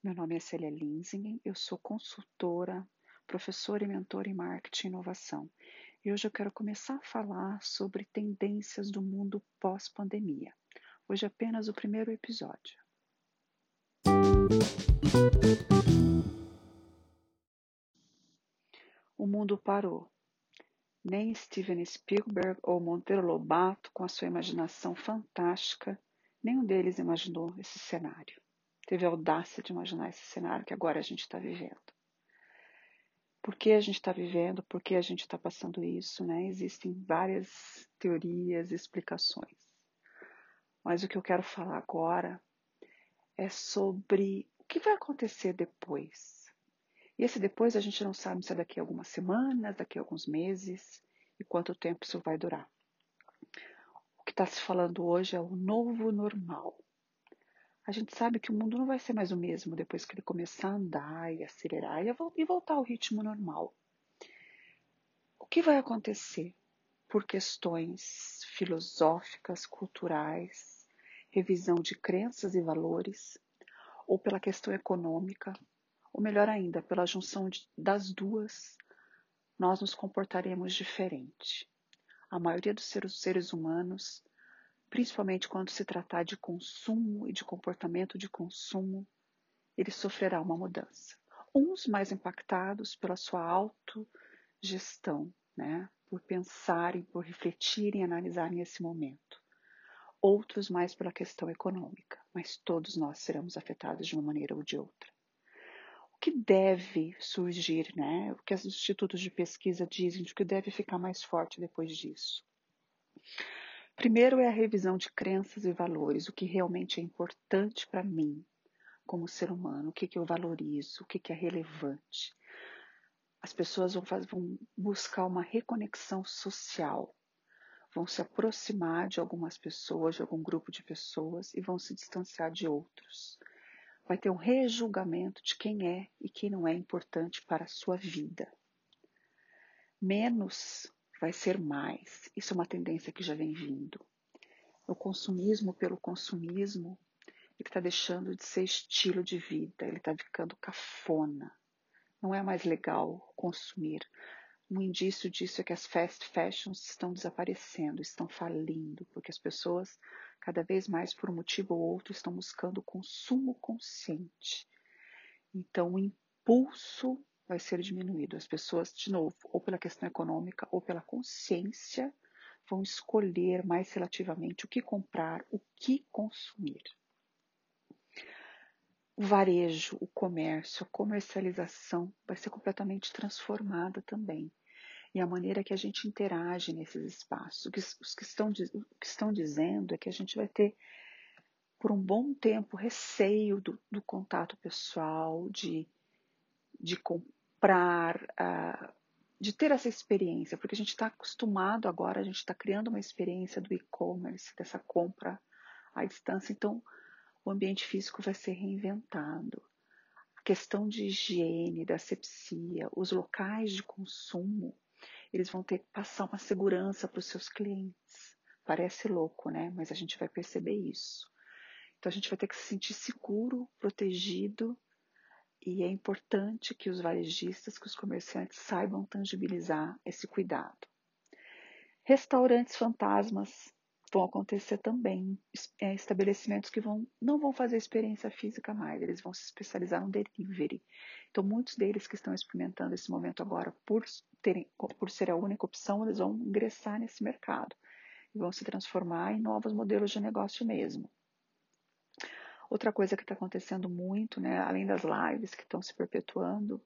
Meu nome é Célia Linsingen, eu sou consultora, professora e mentora em marketing e inovação. E hoje eu quero começar a falar sobre tendências do mundo pós-pandemia. Hoje é apenas o primeiro episódio. O mundo parou. Nem Steven Spielberg ou Monteiro Lobato, com a sua imaginação fantástica, nenhum deles imaginou esse cenário. Teve a audácia de imaginar esse cenário que agora a gente está vivendo. Por que a gente está vivendo? Por que a gente está passando isso? Né? Existem várias teorias, explicações. Mas o que eu quero falar agora é sobre o que vai acontecer depois e esse depois a gente não sabe se é daqui a algumas semanas, daqui a alguns meses e quanto tempo isso vai durar. Está se falando hoje é o novo normal. A gente sabe que o mundo não vai ser mais o mesmo depois que ele começar a andar e acelerar e voltar ao ritmo normal. O que vai acontecer por questões filosóficas, culturais, revisão de crenças e valores, ou pela questão econômica, ou melhor ainda, pela junção das duas, nós nos comportaremos diferente. A maioria dos seres humanos, principalmente quando se tratar de consumo e de comportamento de consumo, ele sofrerá uma mudança. Uns mais impactados pela sua autogestão, né? por pensarem, por refletirem e analisarem esse momento. Outros mais pela questão econômica, mas todos nós seremos afetados de uma maneira ou de outra o que deve surgir, né? O que os institutos de pesquisa dizem de que deve ficar mais forte depois disso. Primeiro é a revisão de crenças e valores, o que realmente é importante para mim como ser humano, o que, que eu valorizo, o que, que é relevante. As pessoas vão, fazer, vão buscar uma reconexão social, vão se aproximar de algumas pessoas, de algum grupo de pessoas e vão se distanciar de outros vai ter um rejulgamento de quem é e quem não é importante para a sua vida. Menos vai ser mais. Isso é uma tendência que já vem vindo. O consumismo pelo consumismo, ele está deixando de ser estilo de vida, ele está ficando cafona. Não é mais legal consumir. Um indício disso é que as fast fashions estão desaparecendo, estão falindo, porque as pessoas cada vez mais, por um motivo ou outro, estão buscando o consumo consciente. Então, o impulso vai ser diminuído. As pessoas, de novo, ou pela questão econômica ou pela consciência, vão escolher mais relativamente o que comprar, o que consumir. O varejo, o comércio, a comercialização vai ser completamente transformada também e a maneira que a gente interage nesses espaços. O que, os que estão, o que estão dizendo é que a gente vai ter, por um bom tempo, receio do, do contato pessoal, de, de uh, de ter essa experiência, porque a gente está acostumado agora, a gente está criando uma experiência do e-commerce, dessa compra à distância, então o ambiente físico vai ser reinventado. A questão de higiene, da asepsia, os locais de consumo eles vão ter que passar uma segurança para os seus clientes. Parece louco, né? Mas a gente vai perceber isso. Então a gente vai ter que se sentir seguro, protegido, e é importante que os varejistas, que os comerciantes saibam tangibilizar esse cuidado. Restaurantes fantasmas vão acontecer também é, estabelecimentos que vão, não vão fazer experiência física mais, eles vão se especializar no delivery. Então, muitos deles que estão experimentando esse momento agora, por, terem, por ser a única opção, eles vão ingressar nesse mercado e vão se transformar em novos modelos de negócio mesmo. Outra coisa que está acontecendo muito, né, além das lives que estão se perpetuando,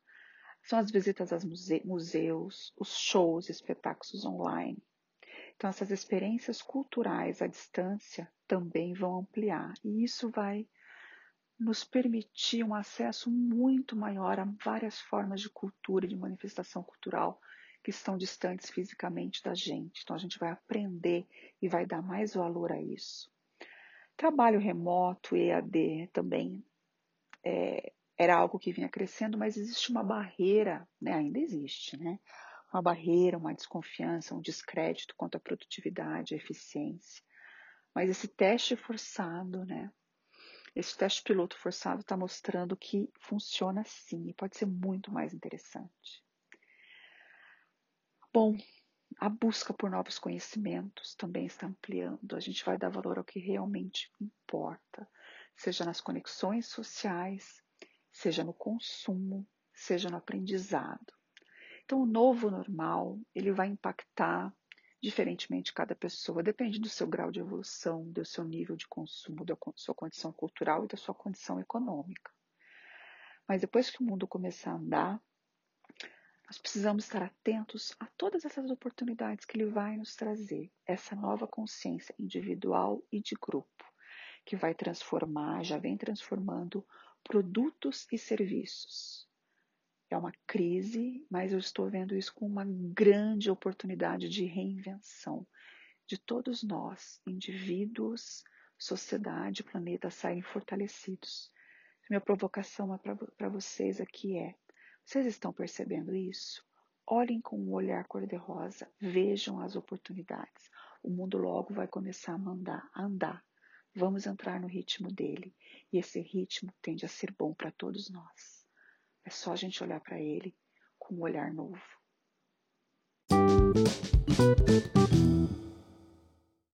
são as visitas aos museus, os shows, espetáculos online. Então, essas experiências culturais à distância também vão ampliar, e isso vai nos permitir um acesso muito maior a várias formas de cultura e de manifestação cultural que estão distantes fisicamente da gente. Então, a gente vai aprender e vai dar mais valor a isso. Trabalho remoto, EAD, também é, era algo que vinha crescendo, mas existe uma barreira, né? ainda existe, né? uma barreira, uma desconfiança, um descrédito quanto à produtividade, à eficiência. Mas esse teste forçado, né? Esse teste piloto forçado está mostrando que funciona sim e pode ser muito mais interessante. Bom, a busca por novos conhecimentos também está ampliando. A gente vai dar valor ao que realmente importa, seja nas conexões sociais, seja no consumo, seja no aprendizado. Então, o novo normal, ele vai impactar diferentemente cada pessoa, depende do seu grau de evolução, do seu nível de consumo, da sua condição cultural e da sua condição econômica. Mas depois que o mundo começar a andar, nós precisamos estar atentos a todas essas oportunidades que ele vai nos trazer, essa nova consciência individual e de grupo, que vai transformar, já vem transformando produtos e serviços é uma crise, mas eu estou vendo isso como uma grande oportunidade de reinvenção de todos nós, indivíduos, sociedade, planeta, saírem fortalecidos. Minha provocação para vocês aqui é: vocês estão percebendo isso? Olhem com um olhar cor-de-rosa, vejam as oportunidades. O mundo logo vai começar a mandar, a andar. Vamos entrar no ritmo dele. E esse ritmo tende a ser bom para todos nós. É só a gente olhar para ele com um olhar novo.